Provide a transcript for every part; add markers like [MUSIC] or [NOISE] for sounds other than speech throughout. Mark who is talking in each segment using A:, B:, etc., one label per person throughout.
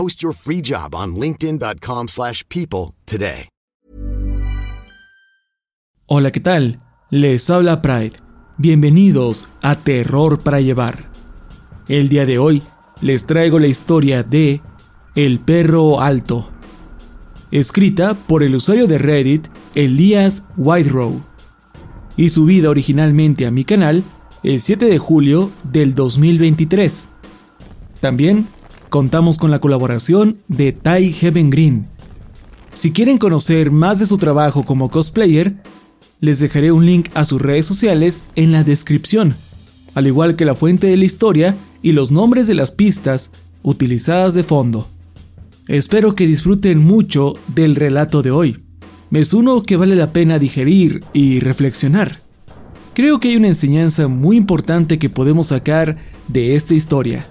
A: Post your free job on linkedin.com/people today.
B: Hola, ¿qué tal? Les habla Pride. Bienvenidos a Terror para llevar. El día de hoy les traigo la historia de El perro alto, escrita por el usuario de Reddit Elias Whiterow y subida originalmente a mi canal el 7 de julio del 2023. También contamos con la colaboración de Ty Heaven Green. Si quieren conocer más de su trabajo como cosplayer, les dejaré un link a sus redes sociales en la descripción, al igual que la fuente de la historia y los nombres de las pistas utilizadas de fondo. Espero que disfruten mucho del relato de hoy. Es uno que vale la pena digerir y reflexionar. Creo que hay una enseñanza muy importante que podemos sacar de esta historia.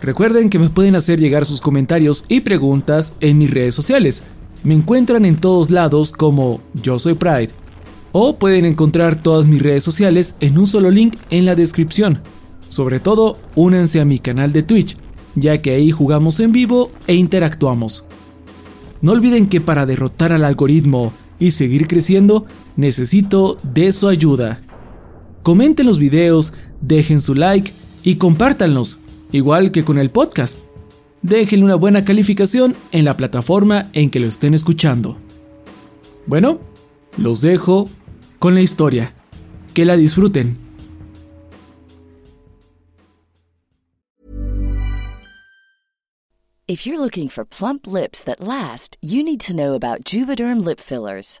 B: Recuerden que me pueden hacer llegar sus comentarios y preguntas en mis redes sociales. Me encuentran en todos lados como Yo Soy Pride. O pueden encontrar todas mis redes sociales en un solo link en la descripción. Sobre todo, únanse a mi canal de Twitch, ya que ahí jugamos en vivo e interactuamos. No olviden que para derrotar al algoritmo y seguir creciendo, necesito de su ayuda. Comenten los videos, dejen su like y compártanlos igual que con el podcast. Déjenle una buena calificación en la plataforma en que lo estén escuchando. Bueno, los dejo con la historia. Que la disfruten.
C: If you're looking for plump lips that last, you need to know about Juvederm lip fillers.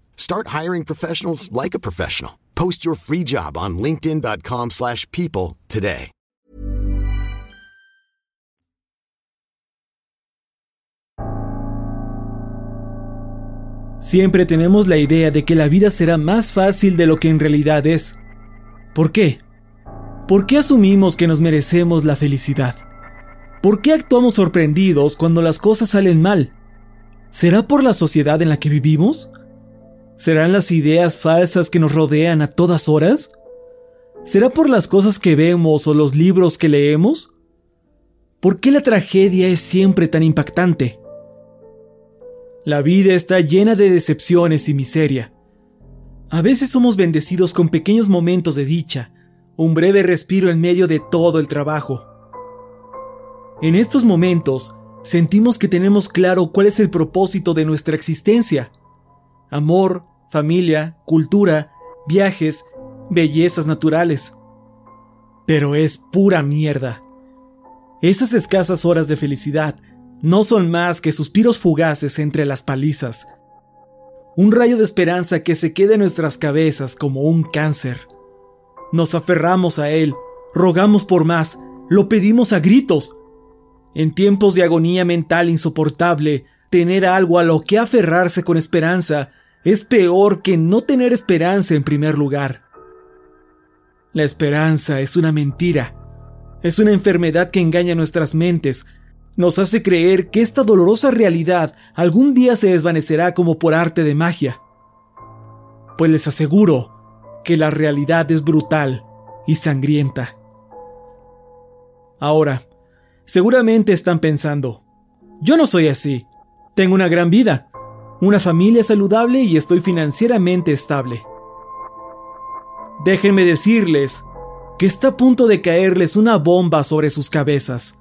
A: Start hiring professionals like a professional. Post your free job on linkedin.com/people slash people today.
B: Siempre tenemos la idea de que la vida será más fácil de lo que en realidad es. ¿Por qué? ¿Por qué asumimos que nos merecemos la felicidad? ¿Por qué actuamos sorprendidos cuando las cosas salen mal? ¿Será por la sociedad en la que vivimos? ¿Serán las ideas falsas que nos rodean a todas horas? ¿Será por las cosas que vemos o los libros que leemos? ¿Por qué la tragedia es siempre tan impactante? La vida está llena de decepciones y miseria. A veces somos bendecidos con pequeños momentos de dicha, un breve respiro en medio de todo el trabajo. En estos momentos, sentimos que tenemos claro cuál es el propósito de nuestra existencia. Amor, familia, cultura, viajes, bellezas naturales. Pero es pura mierda. Esas escasas horas de felicidad no son más que suspiros fugaces entre las palizas. Un rayo de esperanza que se queda en nuestras cabezas como un cáncer. Nos aferramos a él, rogamos por más, lo pedimos a gritos. En tiempos de agonía mental insoportable, tener algo a lo que aferrarse con esperanza es peor que no tener esperanza en primer lugar. La esperanza es una mentira. Es una enfermedad que engaña nuestras mentes nos hace creer que esta dolorosa realidad algún día se desvanecerá como por arte de magia. Pues les aseguro que la realidad es brutal y sangrienta. Ahora, seguramente están pensando, yo no soy así, tengo una gran vida, una familia saludable y estoy financieramente estable. Déjenme decirles que está a punto de caerles una bomba sobre sus cabezas.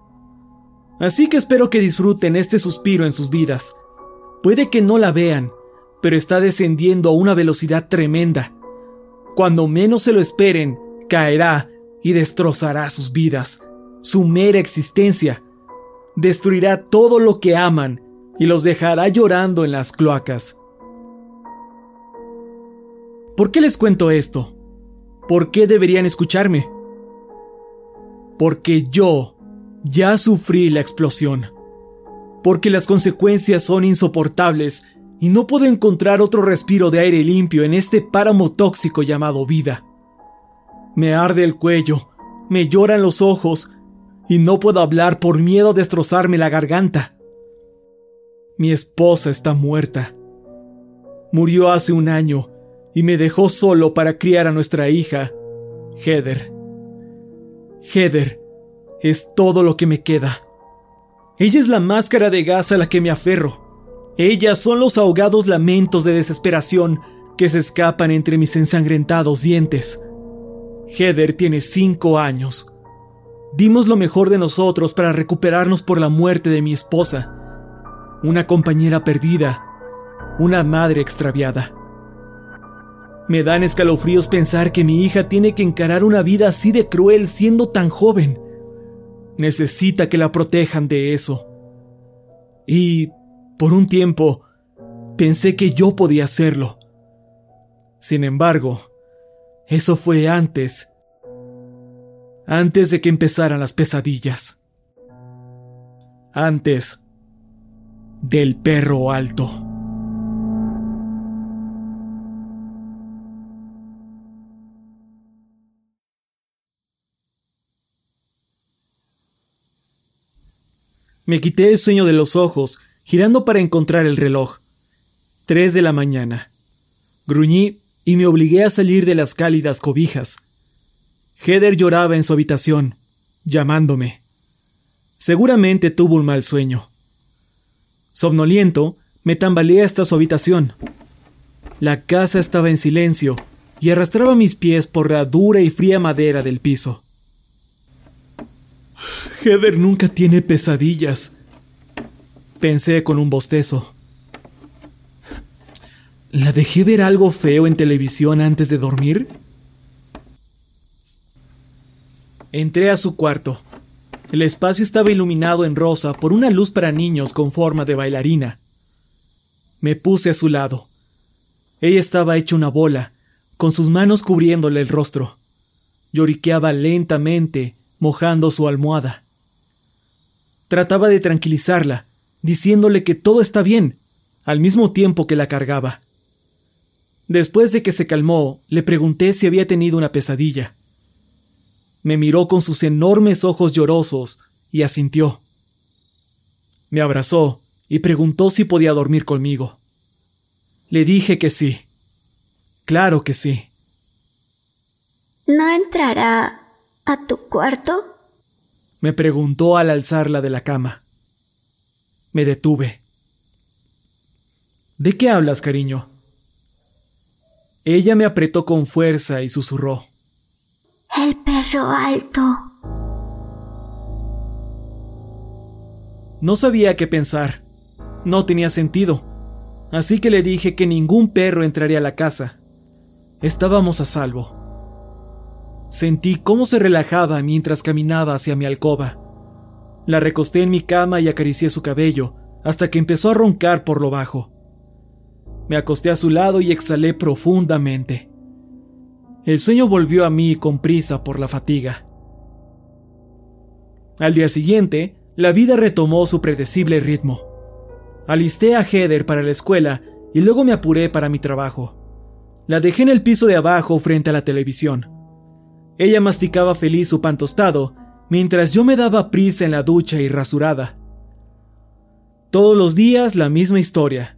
B: Así que espero que disfruten este suspiro en sus vidas. Puede que no la vean, pero está descendiendo a una velocidad tremenda. Cuando menos se lo esperen, caerá y destrozará sus vidas, su mera existencia. Destruirá todo lo que aman y los dejará llorando en las cloacas. ¿Por qué les cuento esto? ¿Por qué deberían escucharme? Porque yo ya sufrí la explosión. Porque las consecuencias son insoportables y no puedo encontrar otro respiro de aire limpio en este páramo tóxico llamado vida. Me arde el cuello, me lloran los ojos y no puedo hablar por miedo a destrozarme la garganta. Mi esposa está muerta. Murió hace un año y me dejó solo para criar a nuestra hija, Heather. Heather es todo lo que me queda. Ella es la máscara de gas a la que me aferro. Ellas son los ahogados lamentos de desesperación que se escapan entre mis ensangrentados dientes. Heather tiene cinco años. Dimos lo mejor de nosotros para recuperarnos por la muerte de mi esposa. Una compañera perdida. Una madre extraviada. Me dan escalofríos pensar que mi hija tiene que encarar una vida así de cruel siendo tan joven necesita que la protejan de eso. Y, por un tiempo, pensé que yo podía hacerlo. Sin embargo, eso fue antes, antes de que empezaran las pesadillas. Antes del perro alto. Me quité el sueño de los ojos, girando para encontrar el reloj. Tres de la mañana. Gruñí y me obligué a salir de las cálidas cobijas. Heather lloraba en su habitación, llamándome. Seguramente tuvo un mal sueño. Somnoliento, me tambaleé hasta su habitación. La casa estaba en silencio y arrastraba mis pies por la dura y fría madera del piso. Heather nunca tiene pesadillas. Pensé con un bostezo. ¿La dejé ver algo feo en televisión antes de dormir? Entré a su cuarto. El espacio estaba iluminado en rosa por una luz para niños con forma de bailarina. Me puse a su lado. Ella estaba hecha una bola, con sus manos cubriéndole el rostro. Lloriqueaba lentamente, mojando su almohada. Trataba de tranquilizarla, diciéndole que todo está bien, al mismo tiempo que la cargaba. Después de que se calmó, le pregunté si había tenido una pesadilla. Me miró con sus enormes ojos llorosos y asintió. Me abrazó y preguntó si podía dormir conmigo. Le dije que sí. Claro que sí.
D: ¿No entrará a tu cuarto?
B: Me preguntó al alzarla de la cama. Me detuve. ¿De qué hablas, cariño? Ella me apretó con fuerza y susurró.
D: El perro alto.
B: No sabía qué pensar. No tenía sentido. Así que le dije que ningún perro entraría a la casa. Estábamos a salvo. Sentí cómo se relajaba mientras caminaba hacia mi alcoba. La recosté en mi cama y acaricié su cabello hasta que empezó a roncar por lo bajo. Me acosté a su lado y exhalé profundamente. El sueño volvió a mí con prisa por la fatiga. Al día siguiente, la vida retomó su predecible ritmo. Alisté a Heather para la escuela y luego me apuré para mi trabajo. La dejé en el piso de abajo frente a la televisión. Ella masticaba feliz su pan tostado, mientras yo me daba prisa en la ducha y rasurada. Todos los días la misma historia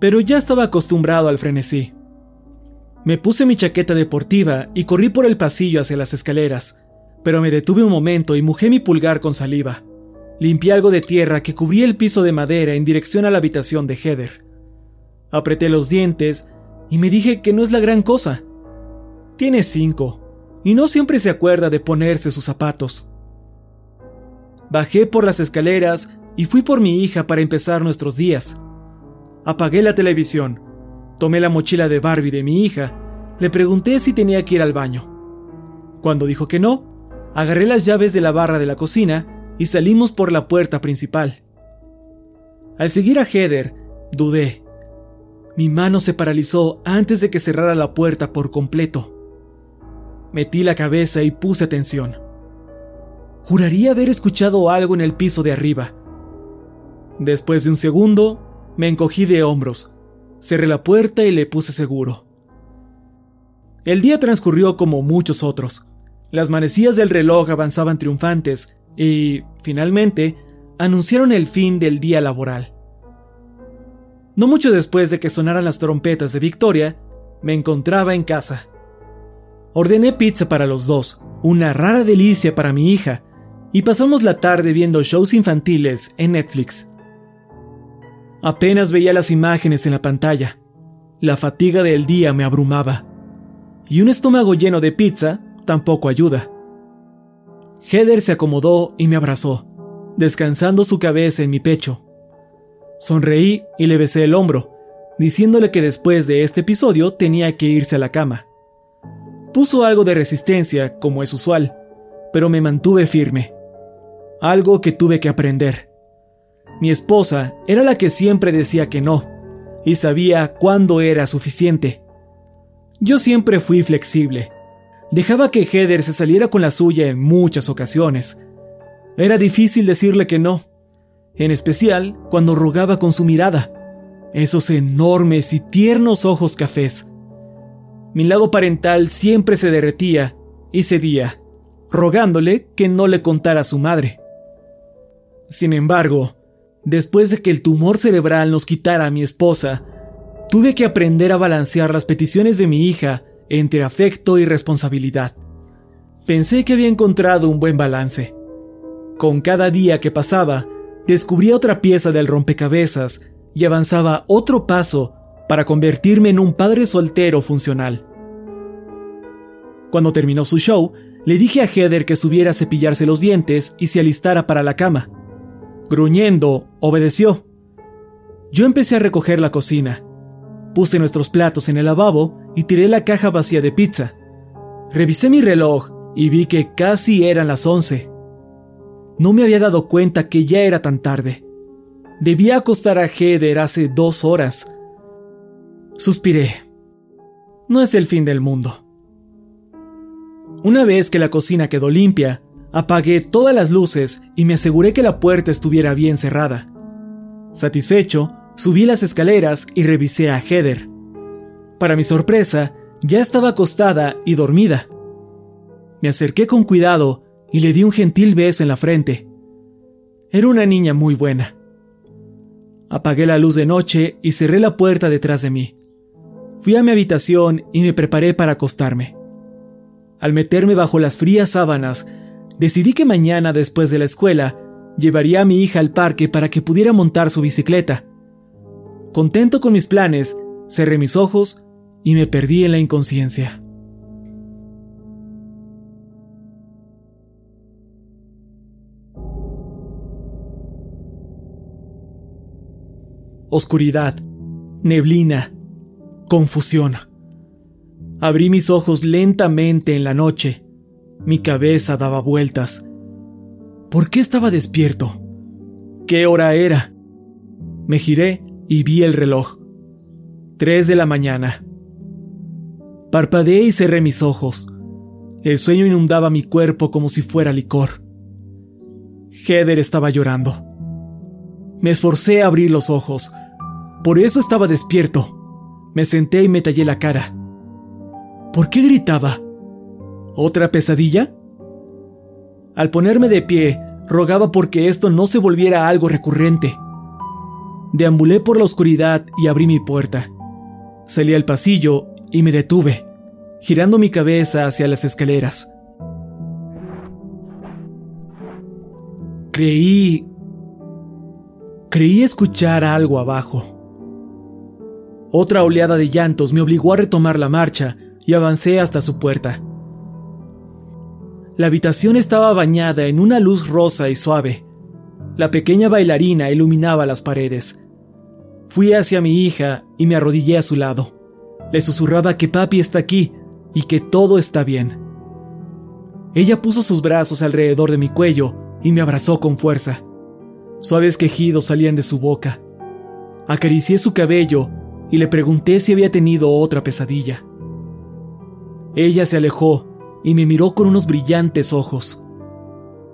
B: pero ya estaba acostumbrado al frenesí. Me puse mi chaqueta deportiva y corrí por el pasillo hacia las escaleras, pero me detuve un momento y mojé mi pulgar con saliva. Limpié algo de tierra que cubría el piso de madera en dirección a la habitación de Heather. Apreté los dientes y me dije que no es la gran cosa. Tiene cinco, y no siempre se acuerda de ponerse sus zapatos. Bajé por las escaleras y fui por mi hija para empezar nuestros días. Apagué la televisión, tomé la mochila de Barbie de mi hija, le pregunté si tenía que ir al baño. Cuando dijo que no, agarré las llaves de la barra de la cocina y salimos por la puerta principal. Al seguir a Heather, dudé. Mi mano se paralizó antes de que cerrara la puerta por completo. Metí la cabeza y puse atención. Juraría haber escuchado algo en el piso de arriba. Después de un segundo, me encogí de hombros, cerré la puerta y le puse seguro. El día transcurrió como muchos otros. Las manecillas del reloj avanzaban triunfantes y, finalmente, anunciaron el fin del día laboral. No mucho después de que sonaran las trompetas de victoria, me encontraba en casa. Ordené pizza para los dos, una rara delicia para mi hija, y pasamos la tarde viendo shows infantiles en Netflix. Apenas veía las imágenes en la pantalla. La fatiga del día me abrumaba. Y un estómago lleno de pizza tampoco ayuda. Heather se acomodó y me abrazó, descansando su cabeza en mi pecho. Sonreí y le besé el hombro, diciéndole que después de este episodio tenía que irse a la cama. Puso algo de resistencia, como es usual, pero me mantuve firme. Algo que tuve que aprender. Mi esposa era la que siempre decía que no, y sabía cuándo era suficiente. Yo siempre fui flexible. Dejaba que Heather se saliera con la suya en muchas ocasiones. Era difícil decirle que no, en especial cuando rogaba con su mirada, esos enormes y tiernos ojos cafés. Mi lado parental siempre se derretía y cedía, rogándole que no le contara a su madre. Sin embargo, Después de que el tumor cerebral nos quitara a mi esposa, tuve que aprender a balancear las peticiones de mi hija entre afecto y responsabilidad. Pensé que había encontrado un buen balance. Con cada día que pasaba, descubría otra pieza del rompecabezas y avanzaba otro paso para convertirme en un padre soltero funcional. Cuando terminó su show, le dije a Heather que subiera a cepillarse los dientes y se alistara para la cama. Gruñendo, obedeció. Yo empecé a recoger la cocina. Puse nuestros platos en el lavabo y tiré la caja vacía de pizza. Revisé mi reloj y vi que casi eran las once. No me había dado cuenta que ya era tan tarde. Debía acostar a Heather hace dos horas. Suspiré. No es el fin del mundo. Una vez que la cocina quedó limpia, Apagué todas las luces y me aseguré que la puerta estuviera bien cerrada. Satisfecho, Subí las escaleras y revisé a Heather. Para mi sorpresa, ya estaba acostada y dormida. Me acerqué con cuidado y le di un gentil beso en la frente. Era una niña muy buena. Apagué la luz de noche y cerré la puerta detrás de mí. Fui a mi habitación y me preparé para acostarme. Al meterme bajo las frías sábanas, decidí que mañana después de la escuela llevaría a mi hija al parque para que pudiera montar su bicicleta. Contento con mis planes, cerré mis ojos y me perdí en la inconsciencia. Oscuridad, neblina, confusión. Abrí mis ojos lentamente en la noche. Mi cabeza daba vueltas. ¿Por qué estaba despierto? ¿Qué hora era? Me giré y vi el reloj. Tres de la mañana. Parpadeé y cerré mis ojos. El sueño inundaba mi cuerpo como si fuera licor. Heather estaba llorando. Me esforcé a abrir los ojos. Por eso estaba despierto. Me senté y me tallé la cara. ¿Por qué gritaba? ¿Otra pesadilla? Al ponerme de pie, rogaba porque esto no se volviera algo recurrente. Deambulé por la oscuridad y abrí mi puerta. Salí al pasillo y me detuve, girando mi cabeza hacia las escaleras. Creí... Creí escuchar algo abajo. Otra oleada de llantos me obligó a retomar la marcha y avancé hasta su puerta. La habitación estaba bañada en una luz rosa y suave. La pequeña bailarina iluminaba las paredes. Fui hacia mi hija y me arrodillé a su lado. Le susurraba que papi está aquí y que todo está bien. Ella puso sus brazos alrededor de mi cuello y me abrazó con fuerza. Suaves quejidos salían de su boca. Acaricié su cabello y le pregunté si había tenido otra pesadilla. Ella se alejó y me miró con unos brillantes ojos.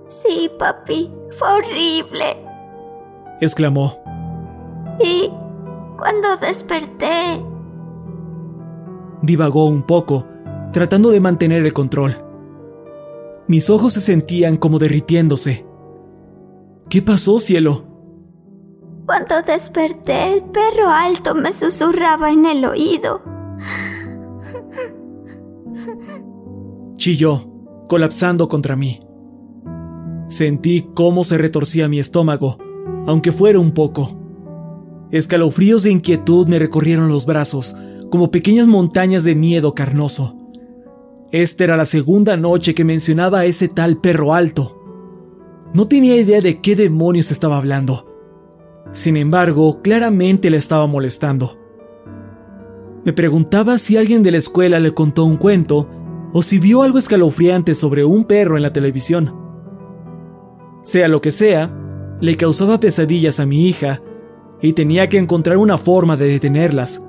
D: Sí, papi, fue horrible.
B: exclamó.
D: Y cuando desperté,
B: divagó un poco, tratando de mantener el control. Mis ojos se sentían como derritiéndose. ¿Qué pasó, cielo?
D: Cuando desperté, el perro alto me susurraba en el oído.
B: Chilló, colapsando contra mí. Sentí cómo se retorcía mi estómago, aunque fuera un poco. Escalofríos de inquietud me recorrieron los brazos, como pequeñas montañas de miedo carnoso. Esta era la segunda noche que mencionaba a ese tal perro alto. No tenía idea de qué demonios estaba hablando. Sin embargo, claramente le estaba molestando. Me preguntaba si alguien de la escuela le contó un cuento o si vio algo escalofriante sobre un perro en la televisión. Sea lo que sea, le causaba pesadillas a mi hija y tenía que encontrar una forma de detenerlas.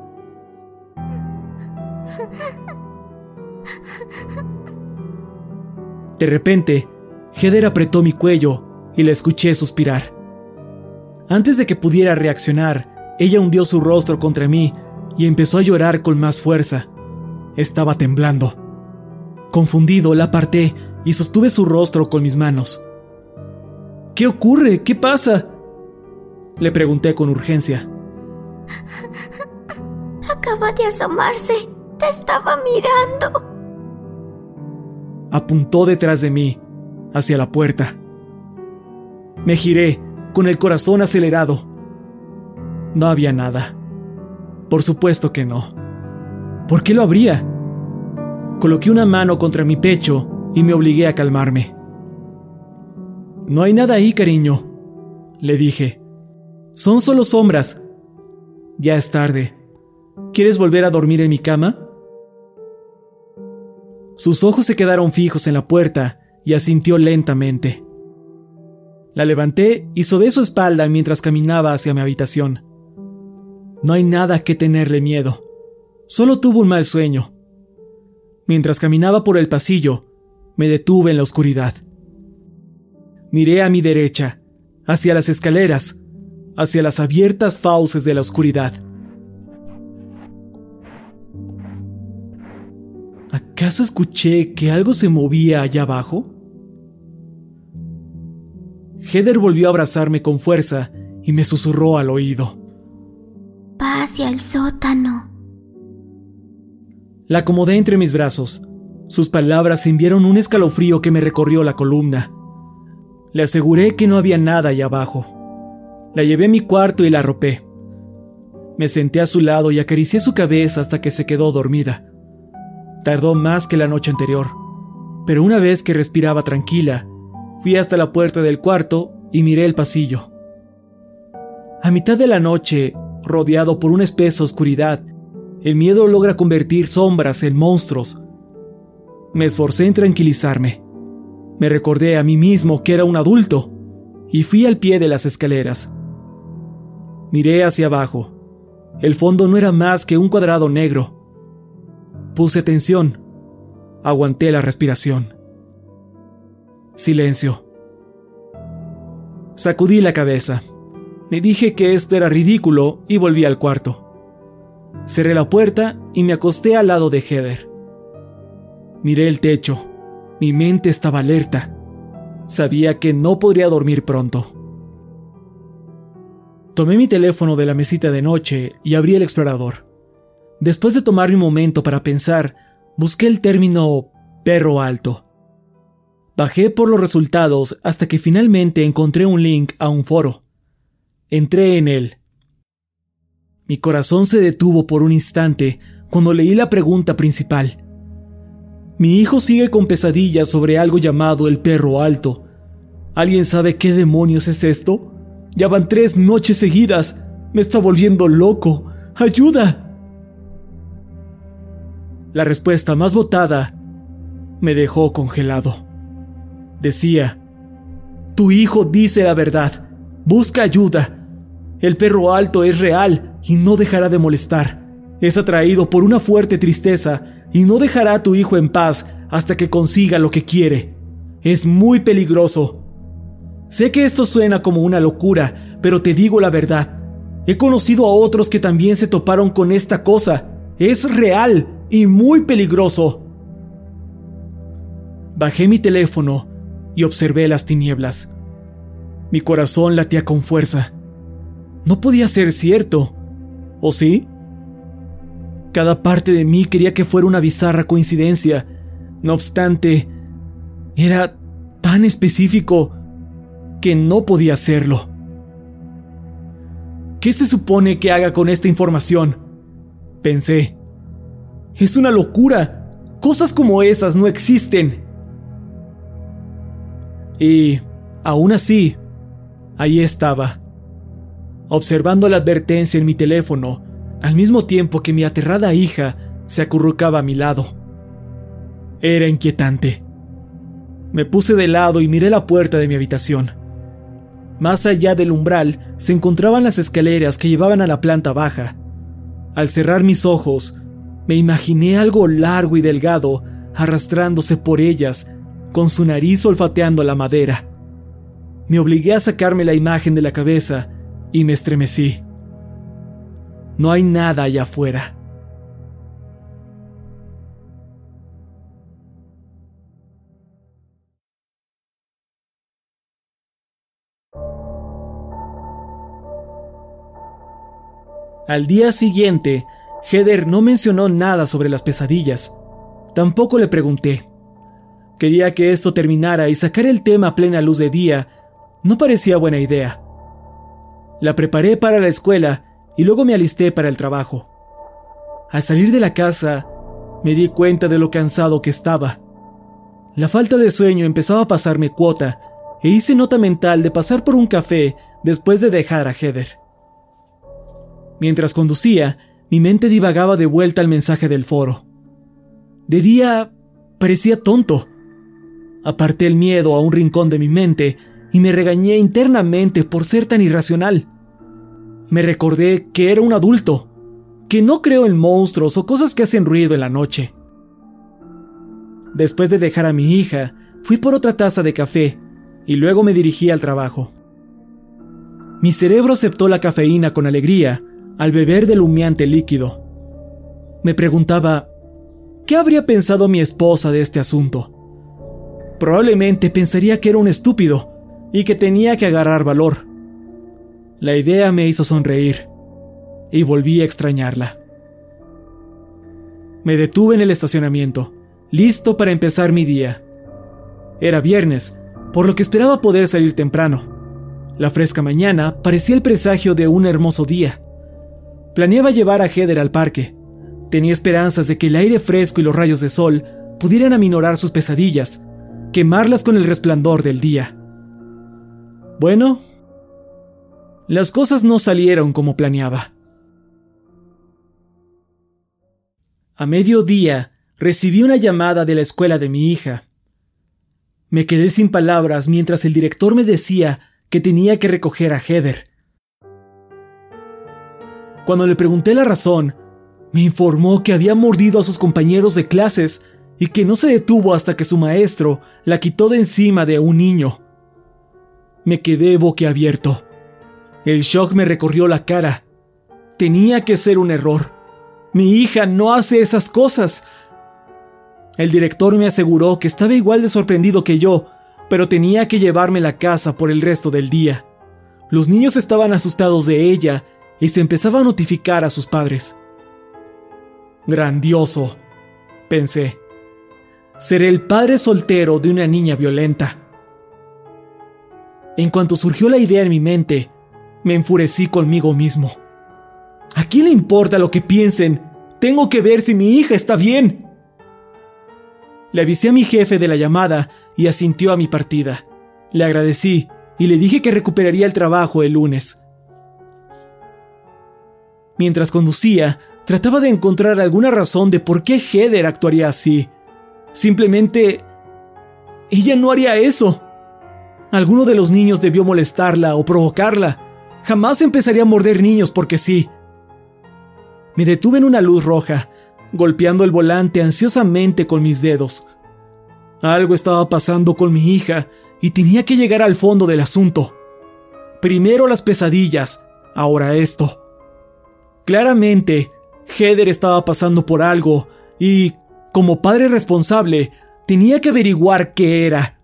B: De repente, Heather apretó mi cuello y la escuché suspirar. Antes de que pudiera reaccionar, ella hundió su rostro contra mí y empezó a llorar con más fuerza. Estaba temblando. Confundido, la aparté y sostuve su rostro con mis manos. ¿Qué ocurre? ¿Qué pasa? Le pregunté con urgencia. [LAUGHS]
D: Acaba de asomarse. Te estaba mirando
B: apuntó detrás de mí, hacia la puerta. Me giré, con el corazón acelerado. No había nada. Por supuesto que no. ¿Por qué lo habría? Coloqué una mano contra mi pecho y me obligué a calmarme. No hay nada ahí, cariño, le dije. Son solo sombras. Ya es tarde. ¿Quieres volver a dormir en mi cama? Sus ojos se quedaron fijos en la puerta y asintió lentamente. La levanté y sobé su espalda mientras caminaba hacia mi habitación. No hay nada que tenerle miedo. Solo tuvo un mal sueño. Mientras caminaba por el pasillo, me detuve en la oscuridad. Miré a mi derecha, hacia las escaleras, hacia las abiertas fauces de la oscuridad. ¿Acaso escuché que algo se movía allá abajo? Heather volvió a abrazarme con fuerza y me susurró al oído.
D: Va hacia el sótano.
B: La acomodé entre mis brazos. Sus palabras enviaron un escalofrío que me recorrió la columna. Le aseguré que no había nada allá abajo. La llevé a mi cuarto y la arropé. Me senté a su lado y acaricié su cabeza hasta que se quedó dormida. Tardó más que la noche anterior, pero una vez que respiraba tranquila, fui hasta la puerta del cuarto y miré el pasillo. A mitad de la noche, rodeado por una espesa oscuridad, el miedo logra convertir sombras en monstruos. Me esforcé en tranquilizarme. Me recordé a mí mismo que era un adulto y fui al pie de las escaleras. Miré hacia abajo. El fondo no era más que un cuadrado negro. Puse tensión. Aguanté la respiración. Silencio. Sacudí la cabeza. Me dije que esto era ridículo y volví al cuarto. Cerré la puerta y me acosté al lado de Heather. Miré el techo. Mi mente estaba alerta. Sabía que no podría dormir pronto. Tomé mi teléfono de la mesita de noche y abrí el explorador. Después de tomar un momento para pensar, busqué el término perro alto. Bajé por los resultados hasta que finalmente encontré un link a un foro. Entré en él. Mi corazón se detuvo por un instante cuando leí la pregunta principal. Mi hijo sigue con pesadillas sobre algo llamado el perro alto. ¿Alguien sabe qué demonios es esto? Ya van tres noches seguidas. Me está volviendo loco. ¡Ayuda! La respuesta más votada me dejó congelado. Decía, tu hijo dice la verdad. Busca ayuda. El perro alto es real y no dejará de molestar. Es atraído por una fuerte tristeza y no dejará a tu hijo en paz hasta que consiga lo que quiere. Es muy peligroso. Sé que esto suena como una locura, pero te digo la verdad. He conocido a otros que también se toparon con esta cosa. Es real y muy peligroso. Bajé mi teléfono y observé las tinieblas. Mi corazón latía con fuerza. No podía ser cierto. ¿O sí? Cada parte de mí quería que fuera una bizarra coincidencia. No obstante, era tan específico que no podía hacerlo. ¿Qué se supone que haga con esta información? Pensé. Es una locura. Cosas como esas no existen. Y, aún así, ahí estaba observando la advertencia en mi teléfono, al mismo tiempo que mi aterrada hija se acurrucaba a mi lado. Era inquietante. Me puse de lado y miré la puerta de mi habitación. Más allá del umbral se encontraban las escaleras que llevaban a la planta baja. Al cerrar mis ojos, me imaginé algo largo y delgado arrastrándose por ellas, con su nariz olfateando la madera. Me obligué a sacarme la imagen de la cabeza y me estremecí. No hay nada allá afuera. Al día siguiente, Heather no mencionó nada sobre las pesadillas. Tampoco le pregunté. Quería que esto terminara y sacar el tema a plena luz de día no parecía buena idea. La preparé para la escuela y luego me alisté para el trabajo. Al salir de la casa, me di cuenta de lo cansado que estaba. La falta de sueño empezaba a pasarme cuota e hice nota mental de pasar por un café después de dejar a Heather. Mientras conducía, mi mente divagaba de vuelta al mensaje del foro. De día parecía tonto. Aparté el miedo a un rincón de mi mente y me regañé internamente por ser tan irracional. Me recordé que era un adulto, que no creo en monstruos o cosas que hacen ruido en la noche. Después de dejar a mi hija, fui por otra taza de café y luego me dirigí al trabajo. Mi cerebro aceptó la cafeína con alegría al beber del humeante líquido. Me preguntaba, ¿qué habría pensado mi esposa de este asunto? Probablemente pensaría que era un estúpido y que tenía que agarrar valor. La idea me hizo sonreír y volví a extrañarla. Me detuve en el estacionamiento, listo para empezar mi día. Era viernes, por lo que esperaba poder salir temprano. La fresca mañana parecía el presagio de un hermoso día. Planeaba llevar a Heather al parque. Tenía esperanzas de que el aire fresco y los rayos de sol pudieran aminorar sus pesadillas, quemarlas con el resplandor del día. Bueno, las cosas no salieron como planeaba. A mediodía recibí una llamada de la escuela de mi hija. Me quedé sin palabras mientras el director me decía que tenía que recoger a Heather. Cuando le pregunté la razón, me informó que había mordido a sus compañeros de clases y que no se detuvo hasta que su maestro la quitó de encima de un niño. Me quedé boquiabierto. El shock me recorrió la cara. Tenía que ser un error. Mi hija no hace esas cosas. El director me aseguró que estaba igual de sorprendido que yo pero tenía que llevarme la casa por el resto del día. Los niños estaban asustados de ella y se empezaba a notificar a sus padres. Grandioso, pensé. Seré el padre soltero de una niña violenta. En cuanto surgió la idea en mi mente, me enfurecí conmigo mismo. ¿A quién le importa lo que piensen? Tengo que ver si mi hija está bien. Le avisé a mi jefe de la llamada y asintió a mi partida. Le agradecí y le dije que recuperaría el trabajo el lunes. Mientras conducía, trataba de encontrar alguna razón de por qué Heather actuaría así. Simplemente... Ella no haría eso. Alguno de los niños debió molestarla o provocarla. Jamás empezaría a morder niños porque sí. Me detuve en una luz roja golpeando el volante ansiosamente con mis dedos. Algo estaba pasando con mi hija y tenía que llegar al fondo del asunto. Primero las pesadillas, ahora esto. Claramente, Heather estaba pasando por algo y, como padre responsable, tenía que averiguar qué era.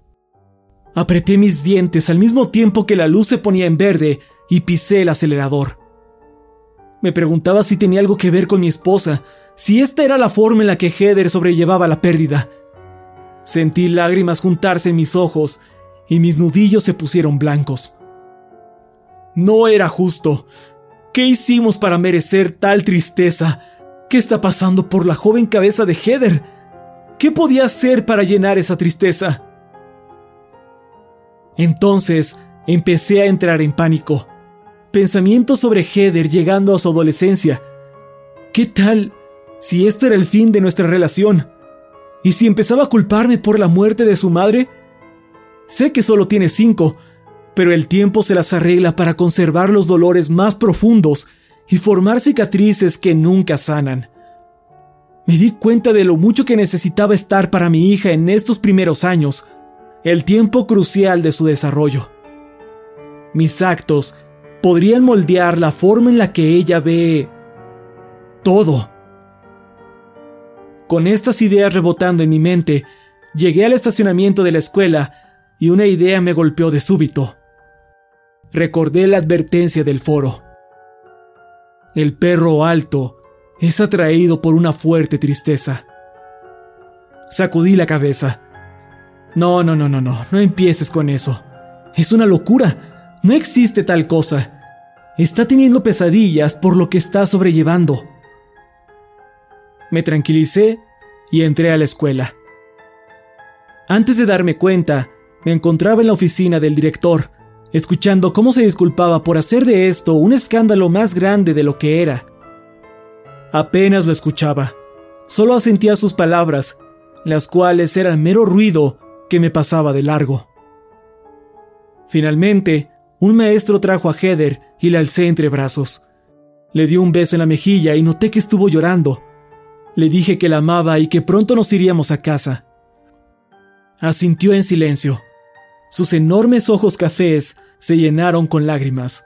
B: Apreté mis dientes al mismo tiempo que la luz se ponía en verde y pisé el acelerador. Me preguntaba si tenía algo que ver con mi esposa, si esta era la forma en la que Heather sobrellevaba la pérdida. Sentí lágrimas juntarse en mis ojos y mis nudillos se pusieron blancos. No era justo. ¿Qué hicimos para merecer tal tristeza? ¿Qué está pasando por la joven cabeza de Heather? ¿Qué podía hacer para llenar esa tristeza? Entonces empecé a entrar en pánico. Pensamientos sobre Heather llegando a su adolescencia. ¿Qué tal si esto era el fin de nuestra relación? ¿Y si empezaba a culparme por la muerte de su madre? Sé que solo tiene cinco, pero el tiempo se las arregla para conservar los dolores más profundos y formar cicatrices que nunca sanan. Me di cuenta de lo mucho que necesitaba estar para mi hija en estos primeros años, el tiempo crucial de su desarrollo. Mis actos podrían moldear la forma en la que ella ve todo. Con estas ideas rebotando en mi mente, llegué al estacionamiento de la escuela y una idea me golpeó de súbito. Recordé la advertencia del foro. El perro alto es atraído por una fuerte tristeza. Sacudí la cabeza. No, no, no, no, no, no empieces con eso. Es una locura. No existe tal cosa. Está teniendo pesadillas por lo que está sobrellevando. Me tranquilicé y entré a la escuela. Antes de darme cuenta, me encontraba en la oficina del director, escuchando cómo se disculpaba por hacer de esto un escándalo más grande de lo que era. Apenas lo escuchaba, solo asentía sus palabras, las cuales eran mero ruido que me pasaba de largo. Finalmente, un maestro trajo a Heather y la alcé entre brazos. Le dio un beso en la mejilla y noté que estuvo llorando. Le dije que la amaba y que pronto nos iríamos a casa. Asintió en silencio. Sus enormes ojos cafés se llenaron con lágrimas.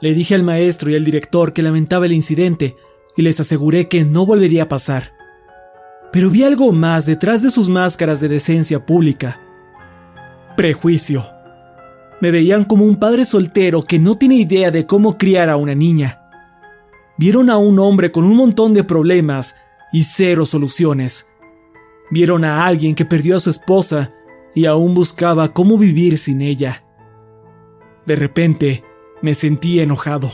B: Le dije al maestro y al director que lamentaba el incidente y les aseguré que no volvería a pasar. Pero vi algo más detrás de sus máscaras de decencia pública. Prejuicio. Me veían como un padre soltero que no tiene idea de cómo criar a una niña. Vieron a un hombre con un montón de problemas y cero soluciones. Vieron a alguien que perdió a su esposa y aún buscaba cómo vivir sin ella. De repente, me sentí enojado.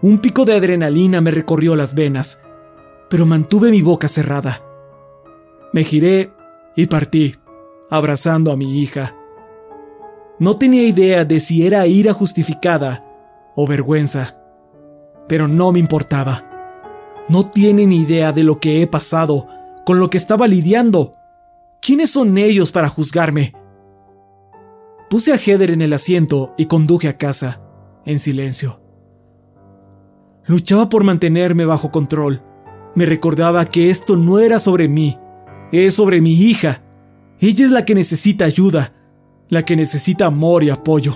B: Un pico de adrenalina me recorrió las venas, pero mantuve mi boca cerrada. Me giré y partí, abrazando a mi hija. No tenía idea de si era ira justificada o vergüenza, pero no me importaba. No tienen idea de lo que he pasado, con lo que estaba lidiando. ¿Quiénes son ellos para juzgarme? Puse a Heather en el asiento y conduje a casa, en silencio. Luchaba por mantenerme bajo control. Me recordaba que esto no era sobre mí, es sobre mi hija. Ella es la que necesita ayuda, la que necesita amor y apoyo.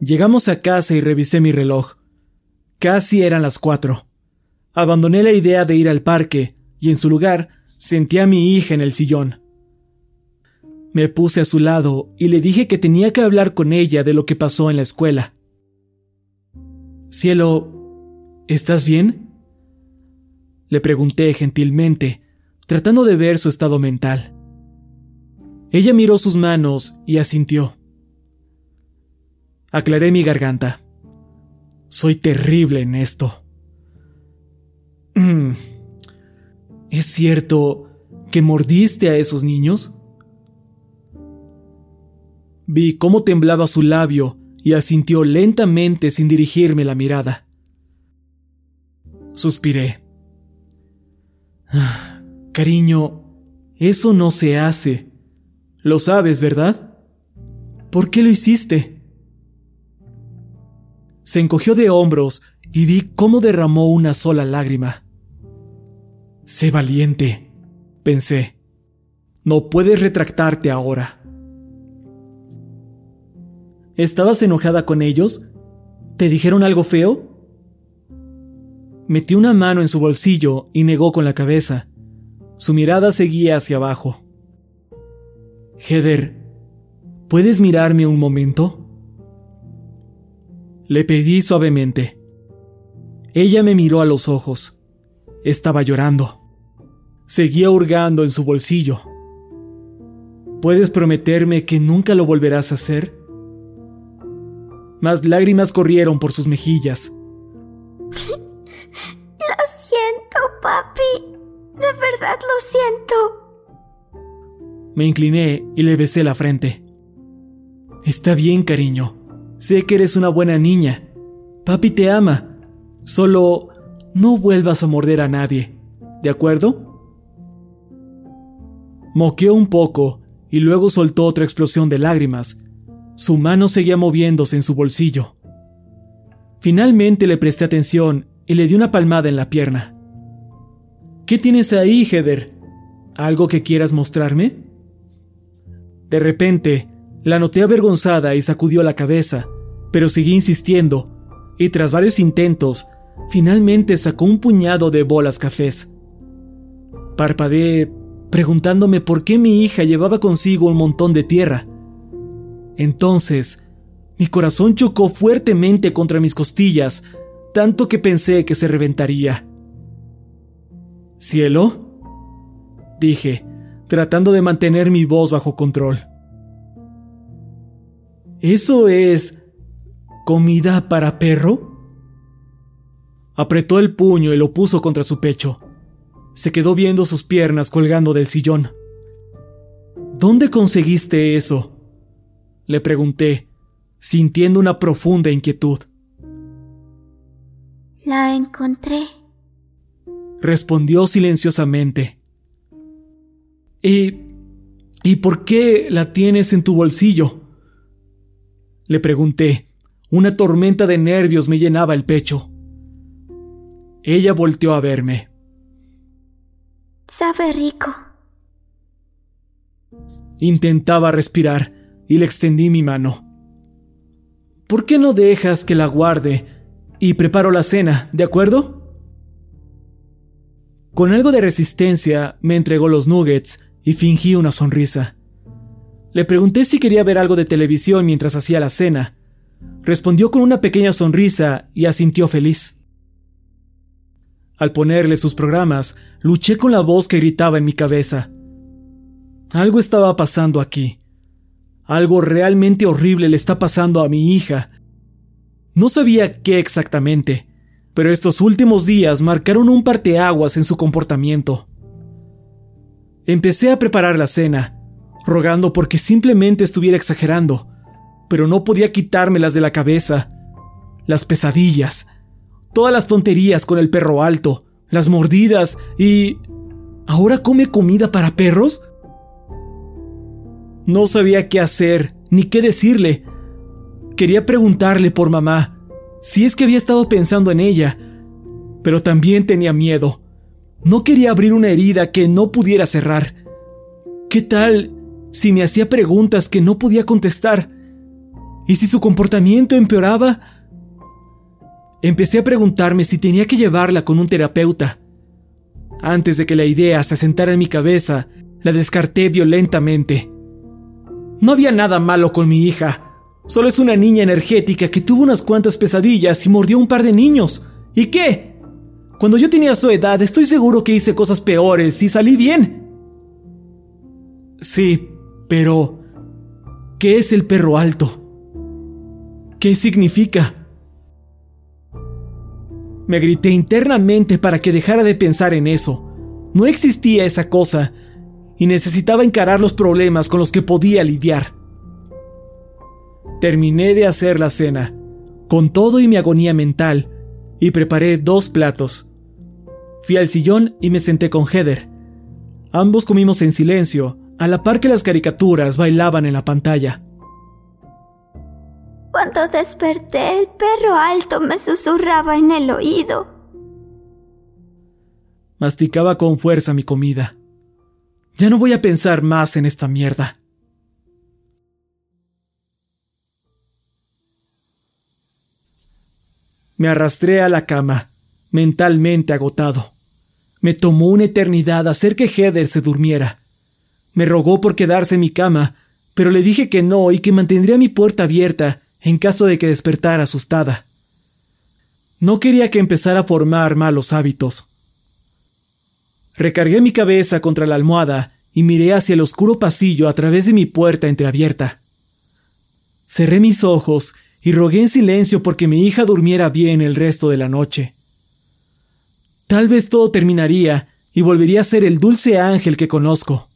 B: Llegamos a casa y revisé mi reloj. Casi eran las cuatro. Abandoné la idea de ir al parque y en su lugar sentí a mi hija en el sillón. Me puse a su lado y le dije que tenía que hablar con ella de lo que pasó en la escuela. Cielo, ¿estás bien? Le pregunté gentilmente, tratando de ver su estado mental. Ella miró sus manos y asintió. Aclaré mi garganta. Soy terrible en esto. Mm. ¿Es cierto que mordiste a esos niños? Vi cómo temblaba su labio y asintió lentamente sin dirigirme la mirada. Suspiré. Ah, cariño, eso no se hace. Lo sabes, ¿verdad? ¿Por qué lo hiciste? Se encogió de hombros y vi cómo derramó una sola lágrima. Sé valiente, pensé. No puedes retractarte ahora. ¿Estabas enojada con ellos? ¿Te dijeron algo feo? Metió una mano en su bolsillo y negó con la cabeza. Su mirada seguía hacia abajo. Heather, ¿puedes mirarme un momento? Le pedí suavemente. Ella me miró a los ojos. Estaba llorando. Seguía hurgando en su bolsillo. ¿Puedes prometerme que nunca lo volverás a hacer? Más lágrimas corrieron por sus mejillas.
D: Lo siento, papi. De verdad lo siento.
B: Me incliné y le besé la frente. Está bien, cariño. Sé que eres una buena niña. Papi te ama. Solo no vuelvas a morder a nadie. ¿De acuerdo? Moqueó un poco y luego soltó otra explosión de lágrimas su mano seguía moviéndose en su bolsillo. Finalmente le presté atención y le di una palmada en la pierna. ¿Qué tienes ahí, Heather? ¿Algo que quieras mostrarme? De repente, la noté avergonzada y sacudió la cabeza, pero seguí insistiendo, y tras varios intentos, finalmente sacó un puñado de bolas cafés. Parpadeé, preguntándome por qué mi hija llevaba consigo un montón de tierra. Entonces, mi corazón chocó fuertemente contra mis costillas, tanto que pensé que se reventaría. ¿Cielo? dije, tratando de mantener mi voz bajo control. ¿Eso es comida para perro? Apretó el puño y lo puso contra su pecho. Se quedó viendo sus piernas colgando del sillón. ¿Dónde conseguiste eso? Le pregunté, sintiendo una profunda inquietud.
D: La encontré.
B: Respondió silenciosamente. ¿Y... ¿Y por qué la tienes en tu bolsillo? Le pregunté. Una tormenta de nervios me llenaba el pecho. Ella volteó a verme.
D: Sabe rico.
B: Intentaba respirar y le extendí mi mano. ¿Por qué no dejas que la guarde y preparo la cena, de acuerdo? Con algo de resistencia me entregó los nuggets y fingí una sonrisa. Le pregunté si quería ver algo de televisión mientras hacía la cena. Respondió con una pequeña sonrisa y asintió feliz. Al ponerle sus programas, luché con la voz que gritaba en mi cabeza. Algo estaba pasando aquí. Algo realmente horrible le está pasando a mi hija. No sabía qué exactamente, pero estos últimos días marcaron un parteaguas en su comportamiento. Empecé a preparar la cena, rogando porque simplemente estuviera exagerando, pero no podía quitármelas de la cabeza. Las pesadillas, todas las tonterías con el perro alto, las mordidas y... ¿Ahora come comida para perros? No sabía qué hacer ni qué decirle. Quería preguntarle por mamá, si es que había estado pensando en ella, pero también tenía miedo. No quería abrir una herida que no pudiera cerrar. ¿Qué tal si me hacía preguntas que no podía contestar? ¿Y si su comportamiento empeoraba? Empecé a preguntarme si tenía que llevarla con un terapeuta. Antes de que la idea se asentara en mi cabeza, la descarté violentamente. No había nada malo con mi hija. Solo es una niña energética que tuvo unas cuantas pesadillas y mordió un par de niños. ¿Y qué? Cuando yo tenía su edad, estoy seguro que hice cosas peores y salí bien. Sí, pero... ¿Qué es el perro alto? ¿Qué significa? Me grité internamente para que dejara de pensar en eso. No existía esa cosa, y necesitaba encarar los problemas con los que podía lidiar. Terminé de hacer la cena, con todo y mi agonía mental, y preparé dos platos. Fui al sillón y me senté con Heather. Ambos comimos en silencio, a la par que las caricaturas bailaban en la pantalla.
D: Cuando desperté, el perro alto me susurraba en el oído.
B: Masticaba con fuerza mi comida. Ya no voy a pensar más en esta mierda. Me arrastré a la cama, mentalmente agotado. Me tomó una eternidad hacer que Heather se durmiera. Me rogó por quedarse en mi cama, pero le dije que no y que mantendría mi puerta abierta en caso de que despertara asustada. No quería que empezara a formar malos hábitos. Recargué mi cabeza contra la almohada y miré hacia el oscuro pasillo a través de mi puerta entreabierta. Cerré mis ojos y rogué en silencio porque mi hija durmiera bien el resto de la noche. Tal vez todo terminaría y volvería a ser el dulce ángel que conozco.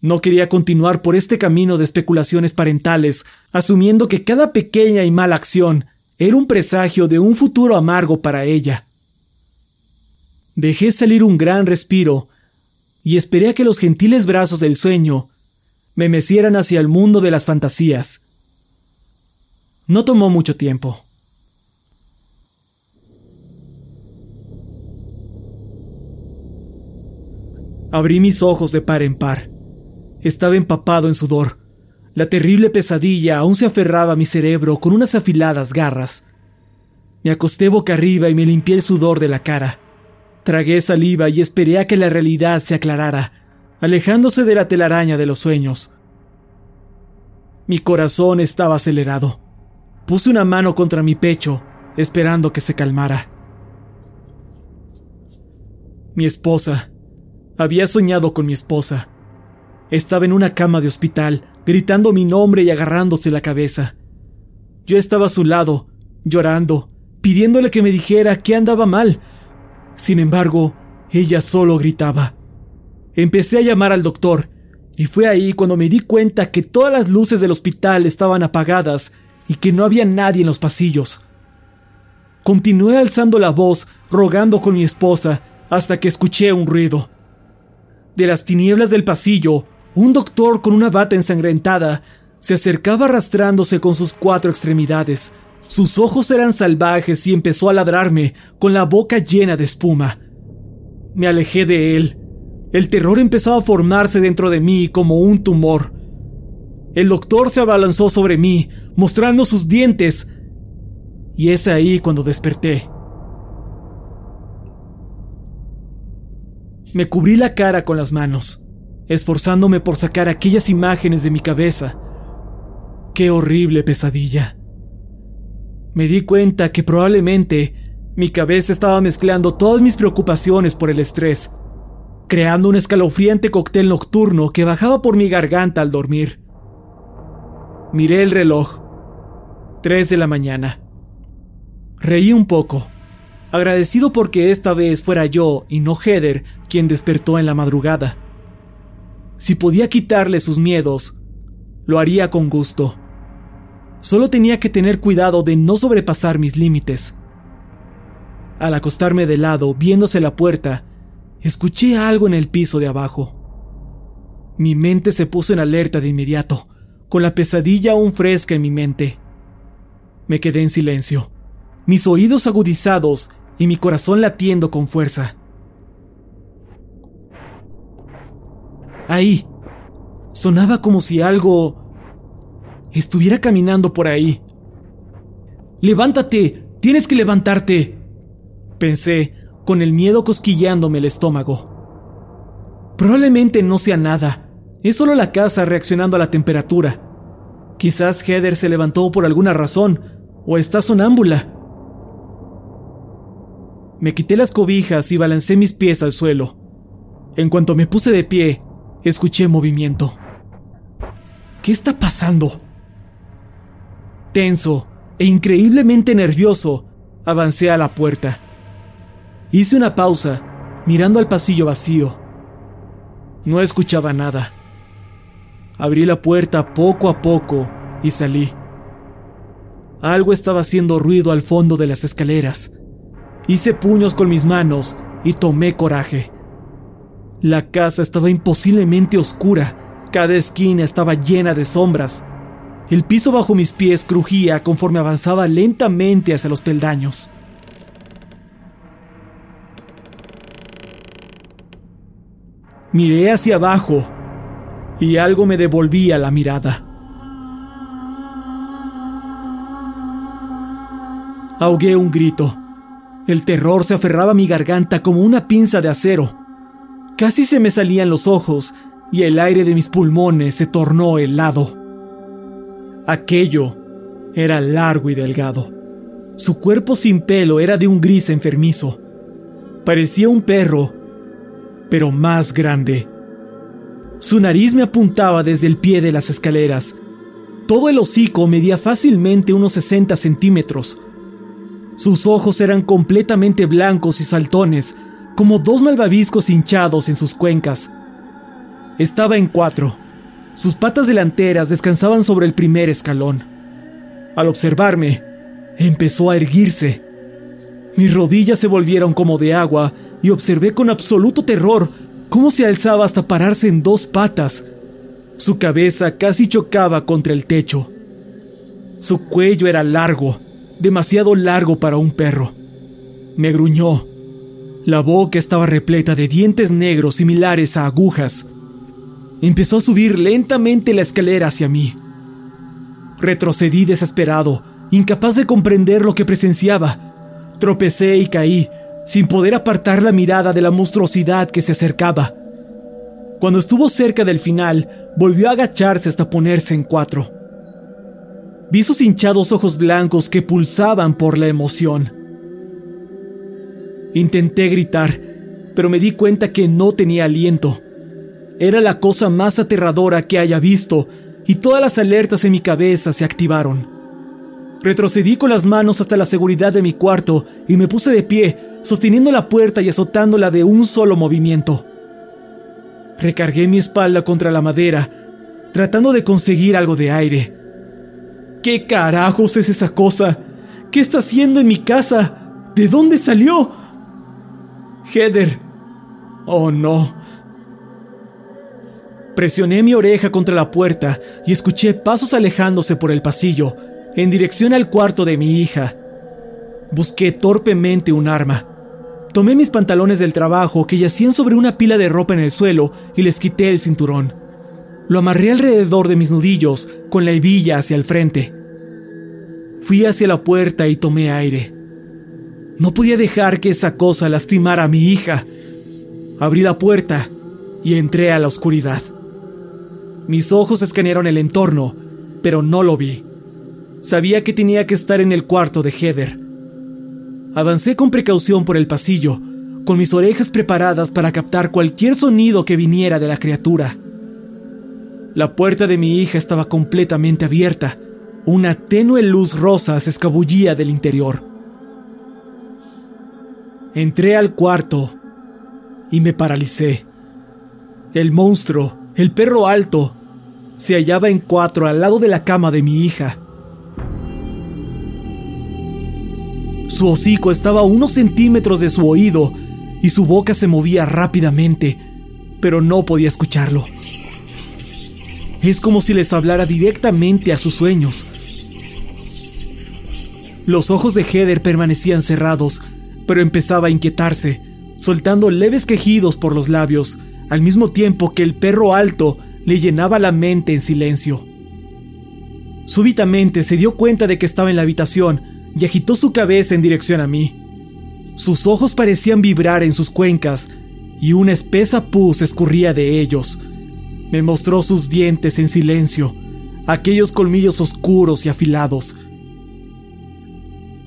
B: No quería continuar por este camino de especulaciones parentales, asumiendo que cada pequeña y mala acción era un presagio de un futuro amargo para ella. Dejé salir un gran respiro y esperé a que los gentiles brazos del sueño me mecieran hacia el mundo de las fantasías. No tomó mucho tiempo. Abrí mis ojos de par en par. Estaba empapado en sudor. La terrible pesadilla aún se aferraba a mi cerebro con unas afiladas garras. Me acosté boca arriba y me limpié el sudor de la cara. Tragué saliva y esperé a que la realidad se aclarara, alejándose de la telaraña de los sueños. Mi corazón estaba acelerado. Puse una mano contra mi pecho, esperando que se calmara. Mi esposa. Había soñado con mi esposa. Estaba en una cama de hospital, gritando mi nombre y agarrándose la cabeza. Yo estaba a su lado, llorando, pidiéndole que me dijera qué andaba mal, sin embargo, ella solo gritaba. Empecé a llamar al doctor, y fue ahí cuando me di cuenta que todas las luces del hospital estaban apagadas y que no había nadie en los pasillos. Continué alzando la voz, rogando con mi esposa, hasta que escuché un ruido. De las tinieblas del pasillo, un doctor con una bata ensangrentada se acercaba arrastrándose con sus cuatro extremidades, sus ojos eran salvajes y empezó a ladrarme con la boca llena de espuma. Me alejé de él. El terror empezaba a formarse dentro de mí como un tumor. El doctor se abalanzó sobre mí, mostrando sus dientes, y es ahí cuando desperté. Me cubrí la cara con las manos, esforzándome por sacar aquellas imágenes de mi cabeza. Qué horrible pesadilla. Me di cuenta que probablemente mi cabeza estaba mezclando todas mis preocupaciones por el estrés, creando un escalofriante cóctel nocturno que bajaba por mi garganta al dormir. Miré el reloj. Tres de la mañana. Reí un poco, agradecido porque esta vez fuera yo y no Heather quien despertó en la madrugada. Si podía quitarle sus miedos, lo haría con gusto. Solo tenía que tener cuidado de no sobrepasar mis límites. Al acostarme de lado, viéndose la puerta, escuché algo en el piso de abajo. Mi mente se puso en alerta de inmediato, con la pesadilla aún fresca en mi mente. Me quedé en silencio, mis oídos agudizados y mi corazón latiendo con fuerza. Ahí. Sonaba como si algo estuviera caminando por ahí. Levántate, tienes que levantarte, pensé, con el miedo cosquilleándome el estómago. Probablemente no sea nada, es solo la casa reaccionando a la temperatura. Quizás Heather se levantó por alguna razón, o está sonámbula. Me quité las cobijas y balancé mis pies al suelo. En cuanto me puse de pie, escuché movimiento. ¿Qué está pasando? Tenso e increíblemente nervioso, avancé a la puerta. Hice una pausa, mirando al pasillo vacío. No escuchaba nada. Abrí la puerta poco a poco y salí. Algo estaba haciendo ruido al fondo de las escaleras. Hice puños con mis manos y tomé coraje. La casa estaba imposiblemente oscura. Cada esquina estaba llena de sombras. El piso bajo mis pies crujía conforme avanzaba lentamente hacia los peldaños. Miré hacia abajo y algo me devolvía la mirada. Ahogué un grito. El terror se aferraba a mi garganta como una pinza de acero. Casi se me salían los ojos y el aire de mis pulmones se tornó helado. Aquello era largo y delgado. Su cuerpo sin pelo era de un gris enfermizo. Parecía un perro, pero más grande. Su nariz me apuntaba desde el pie de las escaleras. Todo el hocico medía fácilmente unos 60 centímetros. Sus ojos eran completamente blancos y saltones, como dos malvaviscos hinchados en sus cuencas. Estaba en cuatro. Sus patas delanteras descansaban sobre el primer escalón. Al observarme, empezó a erguirse. Mis rodillas se volvieron como de agua y observé con absoluto terror cómo se alzaba hasta pararse en dos patas. Su cabeza casi chocaba contra el techo. Su cuello era largo, demasiado largo para un perro. Me gruñó la boca estaba repleta de dientes negros similares a agujas. Empezó a subir lentamente la escalera hacia mí. Retrocedí desesperado, incapaz de comprender lo que presenciaba. Tropecé y caí, sin poder apartar la mirada de la monstruosidad que se acercaba. Cuando estuvo cerca del final, volvió a agacharse hasta ponerse en cuatro. Vi sus hinchados ojos blancos que pulsaban por la emoción. Intenté gritar, pero me di cuenta que no tenía aliento. Era la cosa más aterradora que haya visto, y todas las alertas en mi cabeza se activaron. Retrocedí con las manos hasta la seguridad de mi cuarto y me puse de pie, sosteniendo la puerta y azotándola de un solo movimiento. Recargué mi espalda contra la madera, tratando de conseguir algo de aire. ¿Qué carajos es esa cosa? ¿Qué está haciendo en mi casa? ¿De dónde salió? Heather. Oh, no. Presioné mi oreja contra la puerta y escuché pasos alejándose por el pasillo, en dirección al cuarto de mi hija. Busqué torpemente un arma. Tomé mis pantalones del trabajo que yacían sobre una pila de ropa en el suelo y les quité el cinturón. Lo amarré alrededor de mis nudillos con la hebilla hacia el frente. Fui hacia la puerta y tomé aire. No podía dejar que esa cosa lastimara a mi hija. Abrí la puerta y entré a la oscuridad. Mis ojos escanearon el entorno, pero no lo vi. Sabía que tenía que estar en el cuarto de Heather. Avancé con precaución por el pasillo, con mis orejas preparadas para captar cualquier sonido que viniera de la criatura. La puerta de mi hija estaba completamente abierta. Una tenue luz rosa se escabullía del interior. Entré al cuarto y me paralicé. El monstruo, el perro alto, se hallaba en cuatro al lado de la cama de mi hija. Su hocico estaba a unos centímetros de su oído y su boca se movía rápidamente, pero no podía escucharlo. Es como si les hablara directamente a sus sueños. Los ojos de Heather permanecían cerrados, pero empezaba a inquietarse, soltando leves quejidos por los labios, al mismo tiempo que el perro alto le llenaba la mente en silencio. Súbitamente se dio cuenta de que estaba en la habitación y agitó su cabeza en dirección a mí. Sus ojos parecían vibrar en sus cuencas y una espesa pus escurría de ellos. Me mostró sus dientes en silencio, aquellos colmillos oscuros y afilados.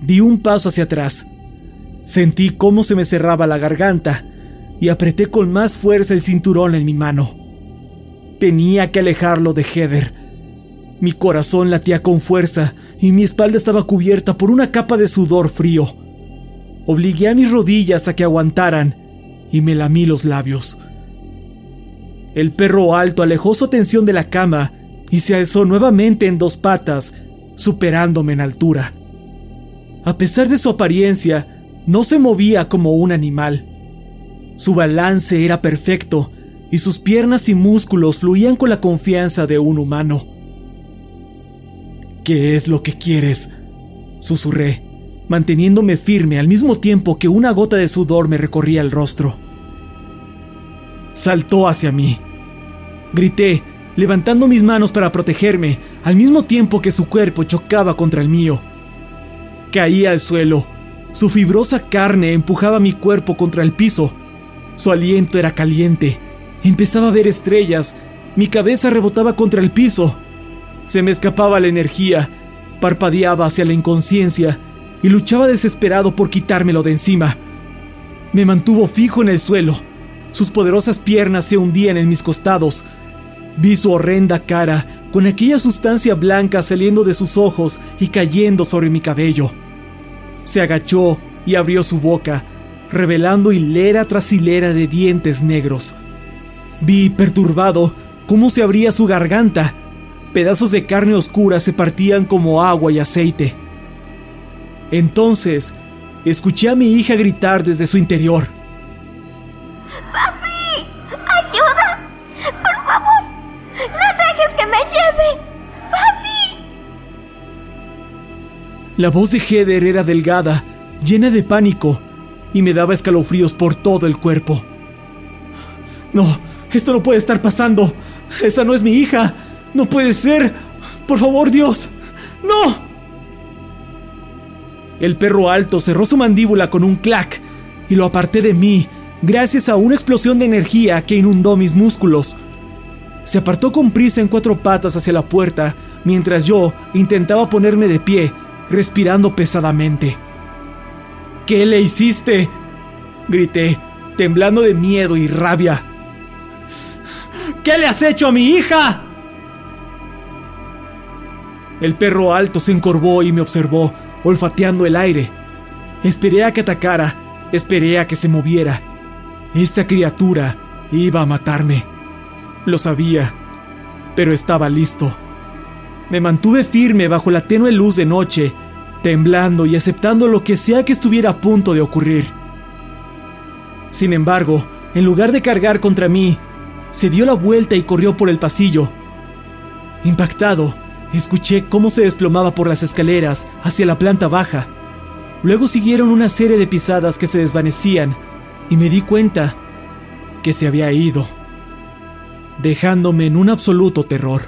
B: Di un paso hacia atrás. Sentí cómo se me cerraba la garganta y apreté con más fuerza el cinturón en mi mano. Tenía que alejarlo de Heather. Mi corazón latía con fuerza y mi espalda estaba cubierta por una capa de sudor frío. Obligué a mis rodillas a que aguantaran y me lamí los labios. El perro alto alejó su atención de la cama y se alzó nuevamente en dos patas, superándome en altura. A pesar de su apariencia, no se movía como un animal. Su balance era perfecto y sus piernas y músculos fluían con la confianza de un humano. ¿Qué es lo que quieres? susurré, manteniéndome firme al mismo tiempo que una gota de sudor me recorría el rostro. Saltó hacia mí. Grité, levantando mis manos para protegerme, al mismo tiempo que su cuerpo chocaba contra el mío. Caí al suelo. Su fibrosa carne empujaba mi cuerpo contra el piso. Su aliento era caliente. Empezaba a ver estrellas. Mi cabeza rebotaba contra el piso. Se me escapaba la energía, parpadeaba hacia la inconsciencia y luchaba desesperado por quitármelo de encima. Me mantuvo fijo en el suelo. Sus poderosas piernas se hundían en mis costados. Vi su horrenda cara, con aquella sustancia blanca saliendo de sus ojos y cayendo sobre mi cabello. Se agachó y abrió su boca, revelando hilera tras hilera de dientes negros. Vi, perturbado, cómo se abría su garganta Pedazos de carne oscura se partían como agua y aceite. Entonces, escuché a mi hija gritar desde su interior.
D: ¡Papi! ¡Ayuda! ¡Por favor! ¡No dejes que me lleve! ¡Papi!
B: La voz de Heather era delgada, llena de pánico, y me daba escalofríos por todo el cuerpo. No, esto no puede estar pasando. Esa no es mi hija. No puede ser. Por favor, Dios. No. El perro alto cerró su mandíbula con un clac y lo aparté de mí gracias a una explosión de energía que inundó mis músculos. Se apartó con prisa en cuatro patas hacia la puerta mientras yo intentaba ponerme de pie, respirando pesadamente. ¿Qué le hiciste? grité, temblando de miedo y rabia. ¿Qué le has hecho a mi hija? El perro alto se encorvó y me observó, olfateando el aire. Esperé a que atacara, esperé a que se moviera. Esta criatura iba a matarme. Lo sabía, pero estaba listo. Me mantuve firme bajo la tenue luz de noche, temblando y aceptando lo que sea que estuviera a punto de ocurrir. Sin embargo, en lugar de cargar contra mí, se dio la vuelta y corrió por el pasillo. Impactado, Escuché cómo se desplomaba por las escaleras hacia la planta baja. Luego siguieron una serie de pisadas que se desvanecían y me di cuenta que se había ido, dejándome en un absoluto terror.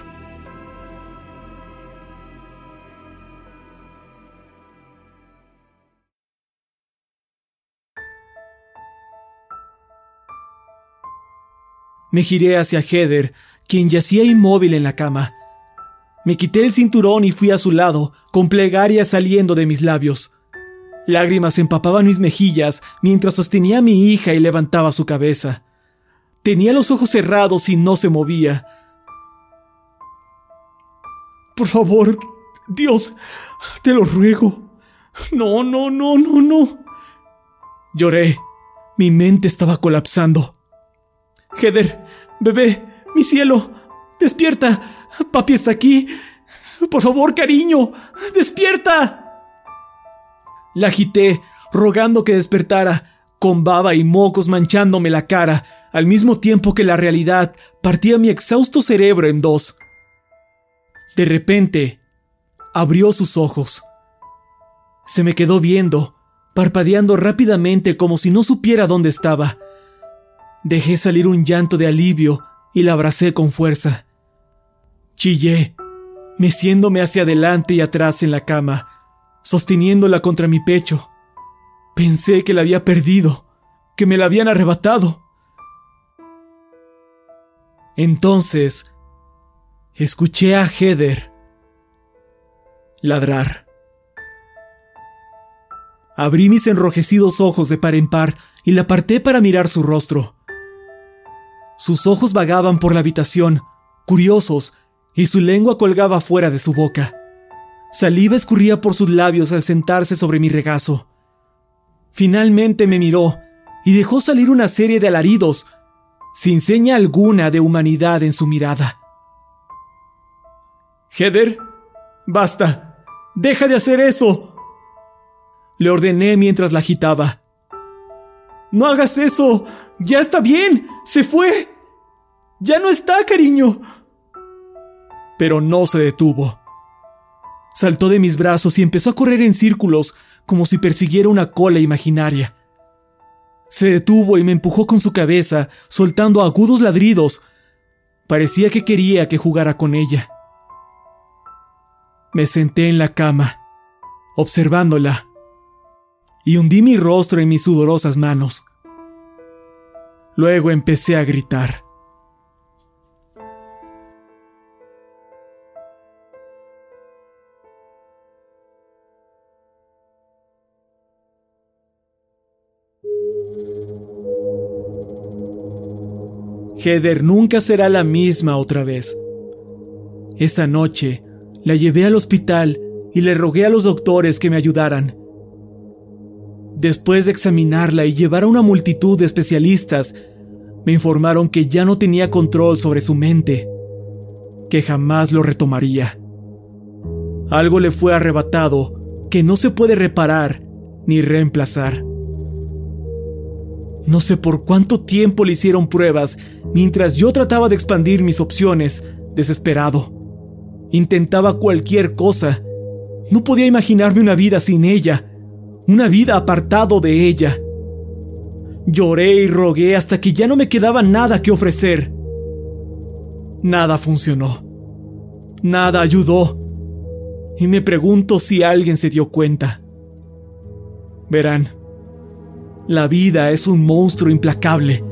B: Me giré hacia Heather, quien yacía inmóvil en la cama. Me quité el cinturón y fui a su lado, con plegaria saliendo de mis labios. Lágrimas empapaban mis mejillas mientras sostenía a mi hija y levantaba su cabeza. Tenía los ojos cerrados y no se movía. Por favor, Dios, te lo ruego. No, no, no, no, no. Lloré. Mi mente estaba colapsando. Heather, bebé, mi cielo, despierta. Papi está aquí. Por favor, cariño, despierta. La agité, rogando que despertara, con baba y mocos manchándome la cara, al mismo tiempo que la realidad partía mi exhausto cerebro en dos. De repente, abrió sus ojos. Se me quedó viendo, parpadeando rápidamente como si no supiera dónde estaba. Dejé salir un llanto de alivio y la abracé con fuerza. Chillé, meciéndome hacia adelante y atrás en la cama, sosteniéndola contra mi pecho. Pensé que la había perdido, que me la habían arrebatado. Entonces, escuché a Heather ladrar. Abrí mis enrojecidos ojos de par en par y la aparté para mirar su rostro. Sus ojos vagaban por la habitación, curiosos, y su lengua colgaba fuera de su boca. Saliva escurría por sus labios al sentarse sobre mi regazo. Finalmente me miró y dejó salir una serie de alaridos, sin seña alguna de humanidad en su mirada. Heather, basta, deja de hacer eso. Le ordené mientras la agitaba. No hagas eso. Ya está bien. Se fue. Ya no está, cariño. Pero no se detuvo. Saltó de mis brazos y empezó a correr en círculos como si persiguiera una cola imaginaria. Se detuvo y me empujó con su cabeza, soltando agudos ladridos. Parecía que quería que jugara con ella. Me senté en la cama, observándola, y hundí mi rostro en mis sudorosas manos. Luego empecé a gritar. Heather nunca será la misma otra vez. Esa noche la llevé al hospital y le rogué a los doctores que me ayudaran. Después de examinarla y llevar a una multitud de especialistas, me informaron que ya no tenía control sobre su mente, que jamás lo retomaría. Algo le fue arrebatado que no se puede reparar ni reemplazar. No sé por cuánto tiempo le hicieron pruebas mientras yo trataba de expandir mis opciones, desesperado. Intentaba cualquier cosa. No podía imaginarme una vida sin ella, una vida apartado de ella. Lloré y rogué hasta que ya no me quedaba nada que ofrecer. Nada funcionó. Nada ayudó. Y me pregunto si alguien se dio cuenta. Verán, la vida es un monstruo implacable.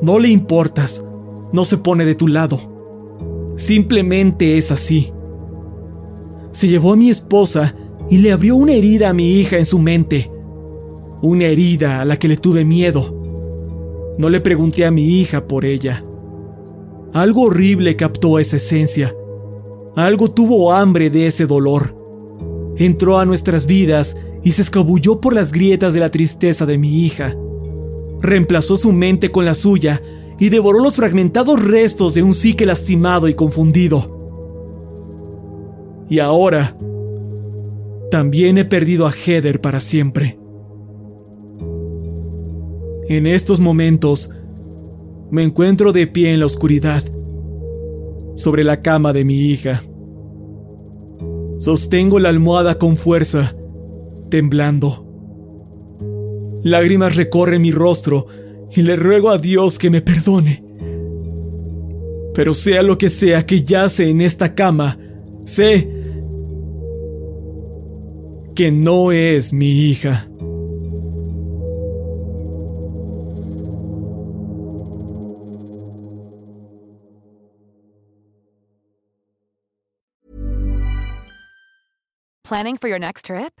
B: No le importas, no se pone de tu lado. Simplemente es así. Se llevó a mi esposa y le abrió una herida a mi hija en su mente. Una herida a la que le tuve miedo. No le pregunté a mi hija por ella. Algo horrible captó esa esencia. Algo tuvo hambre de ese dolor. Entró a nuestras vidas y se escabulló por las grietas de la tristeza de mi hija. Reemplazó su mente con la suya y devoró los fragmentados restos de un psique lastimado y confundido. Y ahora, también he perdido a Heather para siempre. En estos momentos, me encuentro de pie en la oscuridad, sobre la cama de mi hija. Sostengo la almohada con fuerza temblando. Lágrimas recorren mi rostro y le ruego a Dios que me perdone. Pero sea lo que sea que yace en esta cama, sé que no es mi hija.
E: Planning for your next trip?